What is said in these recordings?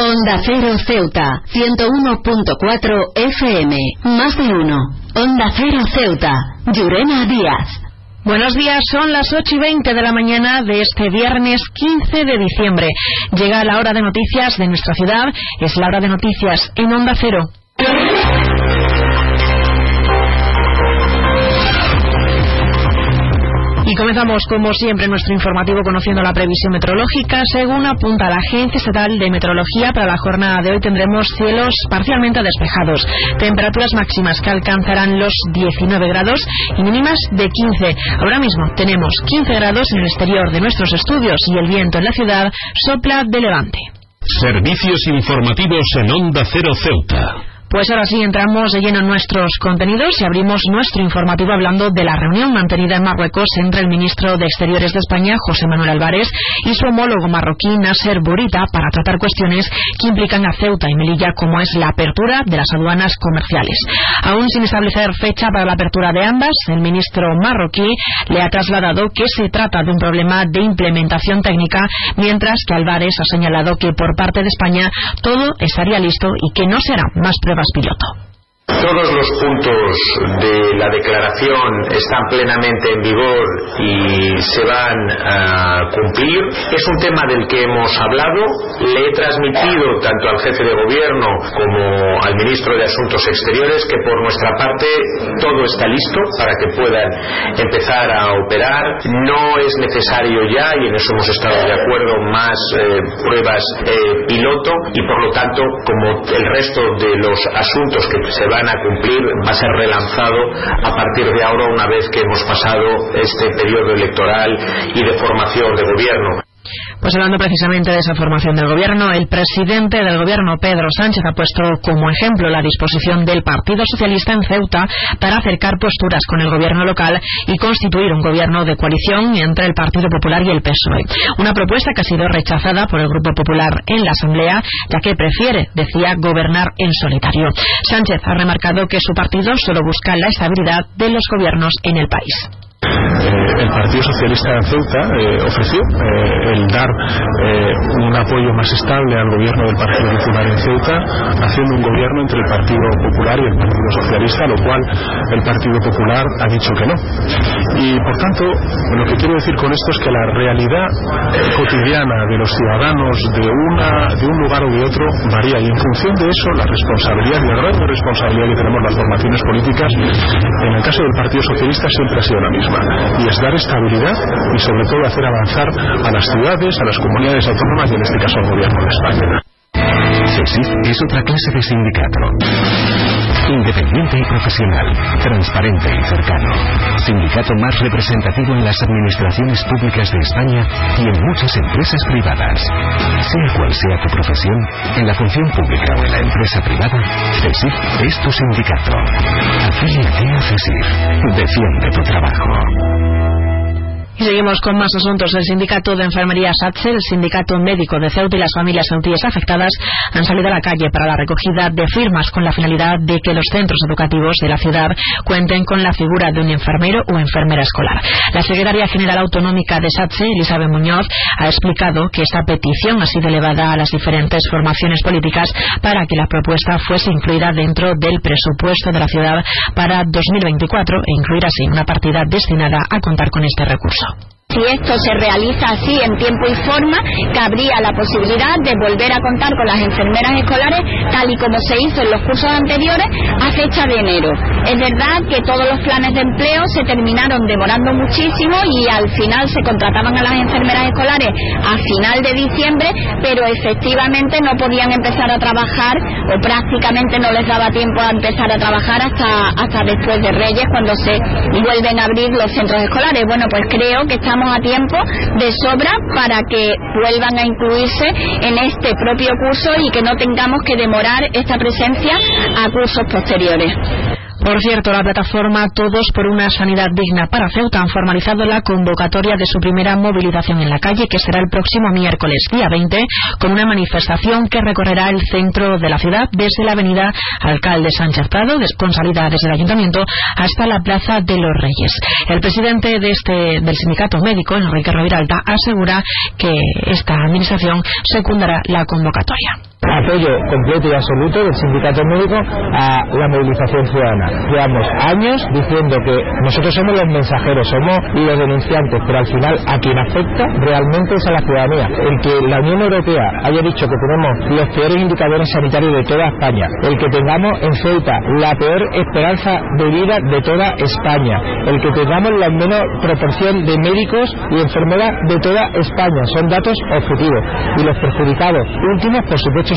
Onda Cero Ceuta, 101.4 FM. Más de uno. Onda Cero Ceuta, Llurena Díaz. Buenos días, son las 8 y 20 de la mañana de este viernes 15 de diciembre. Llega la hora de noticias de nuestra ciudad, es la hora de noticias en Onda Cero. Comenzamos, como siempre, nuestro informativo conociendo la previsión meteorológica. Según apunta la Agencia Estatal de Meteorología, para la jornada de hoy tendremos cielos parcialmente despejados, temperaturas máximas que alcanzarán los 19 grados y mínimas de 15. Ahora mismo tenemos 15 grados en el exterior de nuestros estudios y el viento en la ciudad sopla de levante. Servicios informativos en Onda Cero Ceuta. Pues ahora sí entramos de lleno en nuestros contenidos y abrimos nuestro informativo hablando de la reunión mantenida en Marruecos entre el ministro de Exteriores de España, José Manuel Álvarez, y su homólogo marroquí, Nasser Burita, para tratar cuestiones que implican a Ceuta y Melilla, como es la apertura de las aduanas comerciales. Aún sin establecer fecha para la apertura de ambas, el ministro marroquí le ha trasladado que se trata de un problema de implementación técnica, mientras que Álvarez ha señalado que por parte de España todo estaría listo y que no será más prueba piloto. Todos los puntos de la declaración están plenamente en vigor y se van a cumplir. Es un tema del que hemos hablado. Le he transmitido tanto al jefe de gobierno como al ministro de Asuntos Exteriores que por nuestra parte todo está listo para que puedan empezar a operar. No es necesario ya, y en eso hemos estado de acuerdo, más eh, pruebas eh, piloto y por lo tanto, como el resto de los asuntos que se van a cumplir va a ser relanzado a partir de ahora una vez que hemos pasado este periodo electoral y de formación de gobierno. Pues hablando precisamente de esa formación del gobierno, el presidente del gobierno, Pedro Sánchez, ha puesto como ejemplo la disposición del Partido Socialista en Ceuta para acercar posturas con el gobierno local y constituir un gobierno de coalición entre el Partido Popular y el PSOE. Una propuesta que ha sido rechazada por el Grupo Popular en la Asamblea, ya que prefiere, decía, gobernar en solitario. Sánchez ha remarcado que su partido solo busca la estabilidad de los gobiernos en el país. Eh, el Partido Socialista en Ceuta eh, ofreció eh, el dar un apoyo más estable al gobierno del Partido Popular en Ceuta, haciendo un gobierno entre el Partido Popular y el Partido Socialista, lo cual el Partido Popular ha dicho que no. Y por tanto, lo que quiero decir con esto es que la realidad cotidiana de los ciudadanos de, una, de un lugar o de otro varía y en función de eso la responsabilidad y la gran responsabilidad que tenemos las formaciones políticas, en el caso del Partido Socialista siempre ha sido la misma y es dar estabilidad y sobre todo hacer avanzar a las ciudades, a las comunidades autónomas y en este caso al gobierno de España. CESIF es otra clase de sindicato. Independiente y profesional, transparente y cercano. Sindicato más representativo en las administraciones públicas de España y en muchas empresas privadas. Sea cual sea tu profesión, en la función pública o en la empresa privada, CESIF es tu sindicato. Afíliate a CESIF. Defiende tu trabajo. Seguimos con más asuntos. El sindicato de enfermería SATSE, el sindicato médico de Ceuta y las familias ceutíes afectadas han salido a la calle para la recogida de firmas con la finalidad de que los centros educativos de la ciudad cuenten con la figura de un enfermero o enfermera escolar. La secretaria general autonómica de SATSE, Elizabeth Muñoz, ha explicado que esta petición ha sido elevada a las diferentes formaciones políticas para que la propuesta fuese incluida dentro del presupuesto de la ciudad para 2024 e incluir así una partida destinada a contar con este recurso. Si esto se realiza así en tiempo y forma, cabría la posibilidad de volver a contar con las enfermeras escolares tal y como se hizo en los cursos anteriores a fecha de enero. Es verdad que todos los planes de empleo se terminaron demorando muchísimo y al final se contrataban a las enfermeras escolares a final de diciembre, pero efectivamente no podían empezar a trabajar o prácticamente no les daba tiempo a empezar a trabajar hasta, hasta después de Reyes cuando se vuelven a abrir los centros escolares. Bueno, pues creo que estamos a tiempo de sobra para que vuelvan a incluirse en este propio curso y que no tengamos que demorar esta presencia a cursos posteriores. Por cierto, la plataforma Todos por una Sanidad Digna para Ceuta han formalizado la convocatoria de su primera movilización en la calle, que será el próximo miércoles, día 20, con una manifestación que recorrerá el centro de la ciudad desde la avenida Alcalde Sánchez Prado, con salida desde el ayuntamiento, hasta la Plaza de los Reyes. El presidente de este, del sindicato médico, Enrique Roviralta, asegura que esta administración secundará la convocatoria. Apoyo completo y absoluto del sindicato médico a la movilización ciudadana. Llevamos años diciendo que nosotros somos los mensajeros, somos los denunciantes, pero al final a quien afecta realmente es a la ciudadanía. El que la Unión Europea haya dicho que tenemos los peores indicadores sanitarios de toda España, el que tengamos en Ceuta la peor esperanza de vida de toda España, el que tengamos la menor proporción de médicos y enfermeras de toda España, son datos objetivos. Y los perjudicados últimos, por supuesto,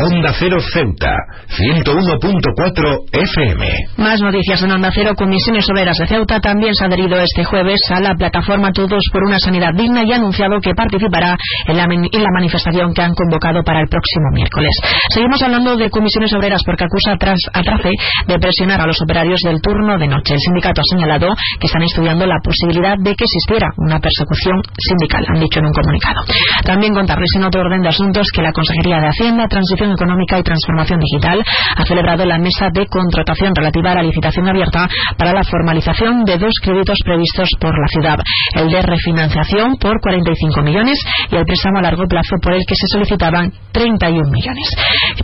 Onda Cero Ceuta, 101.4 FM. Más noticias en Onda Cero. Comisiones Obreras de Ceuta también se ha adherido este jueves a la plataforma Todos por una Sanidad Digna y ha anunciado que participará en la, en la manifestación que han convocado para el próximo miércoles. Seguimos hablando de comisiones obreras porque acusa tras, a Trace de presionar a los operarios del turno de noche. El sindicato ha señalado que están estudiando la posibilidad de que existiera una persecución sindical, han dicho en un comunicado. También contarles en otro orden de asuntos que la Consejería de Hacienda, Transición Económica y Transformación Digital ha celebrado la mesa de contratación relativa a la licitación abierta para la formalización de dos créditos previstos por la ciudad, el de refinanciación por 45 millones y el préstamo a largo plazo por el que se solicitaban 31 millones.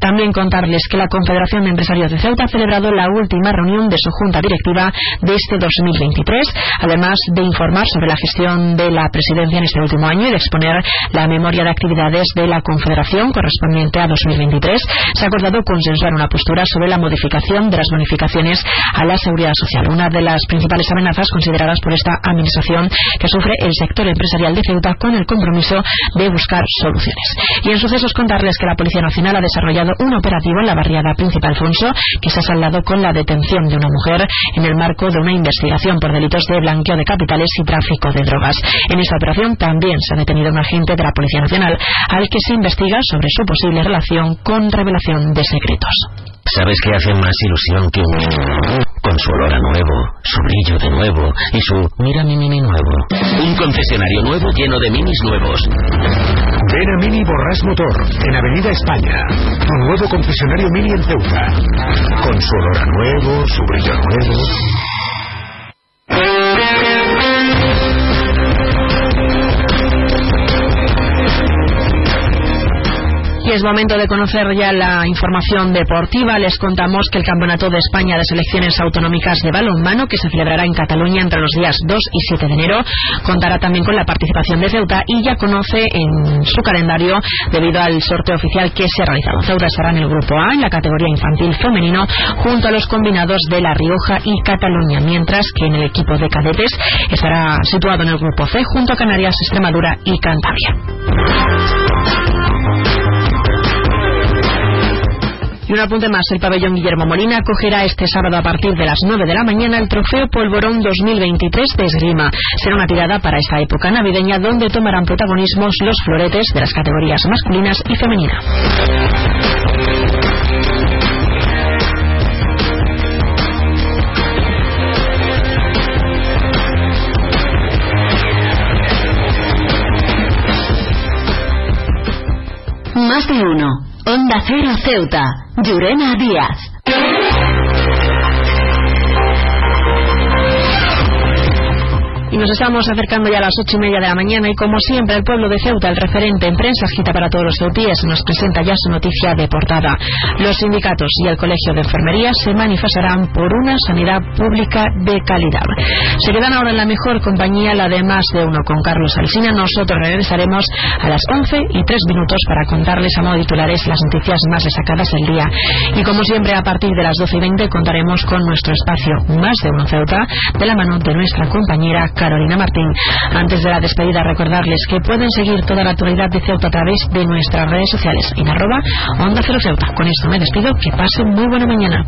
También contarles que la Confederación de Empresarios de Ceuta ha celebrado la última reunión de su junta directiva de este 2023, además de informar sobre la gestión de la presidencia en este último año y de exponer la memoria de actividades de la Confederación correspondiente a 2023. Se ha acordado consensuar una postura sobre la modificación de las bonificaciones a la seguridad social, una de las principales amenazas consideradas por esta administración que sufre el sector empresarial de Ceuta con el compromiso de buscar soluciones. Y en sucesos contarles que la Policía Nacional ha desarrollado un operativo en la barriada Príncipe Alfonso que se ha saldado con la detención de una mujer en el marco de una investigación por delitos de blanqueo de capitales y tráfico de drogas. En esta operación también se ha detenido un agente de la Policía Nacional al que se investiga sobre su posible relación con revelación de secretos. ¿Sabes qué hace más ilusión que un... con su olor a nuevo, su brillo de nuevo y su mira mi mini nuevo? Un concesionario nuevo lleno de minis nuevos. Ven a Mini Borras Motor, en Avenida España. Tu nuevo concesionario Mini en Ceuta. Con su olor a nuevo, su brillo a nuevo. Es momento de conocer ya la información deportiva. Les contamos que el Campeonato de España de Selecciones Autonómicas de Balonmano, que se celebrará en Cataluña entre los días 2 y 7 de enero, contará también con la participación de Ceuta y ya conoce en su calendario debido al sorteo oficial que se ha realizado. Ceuta estará en el Grupo A, en la categoría infantil femenino, junto a los combinados de La Rioja y Cataluña, mientras que en el equipo de cadetes estará situado en el Grupo C, junto a Canarias, Extremadura y Cantabria. Y un apunte más, el pabellón Guillermo Molina acogerá este sábado a partir de las 9 de la mañana el trofeo Polvorón 2023 de esgrima. Será una tirada para esta época navideña donde tomarán protagonismo los floretes de las categorías masculinas y femenina. Más de uno. Onda Cero Ceuta. Llurena Díaz. Y nos estamos acercando ya a las ocho y media de la mañana y como siempre el pueblo de Ceuta, el referente en prensa agita para todos los ceutíes, nos presenta ya su noticia de portada. Los sindicatos y el Colegio de Enfermería se manifestarán por una sanidad pública de calidad. Se quedan ahora en la mejor compañía, la de más de uno con Carlos Alsina. Nosotros regresaremos a las once y tres minutos para contarles a modo titulares las noticias más destacadas del día. Y como siempre a partir de las doce y veinte contaremos con nuestro espacio Más de uno Ceuta de la mano de nuestra compañera Carolina Martín. Antes de la despedida, recordarles que pueden seguir toda la actualidad de Ceuta a través de nuestras redes sociales en arroba Onda Cero Ceuta. Con esto me despido. Que pasen muy buena mañana.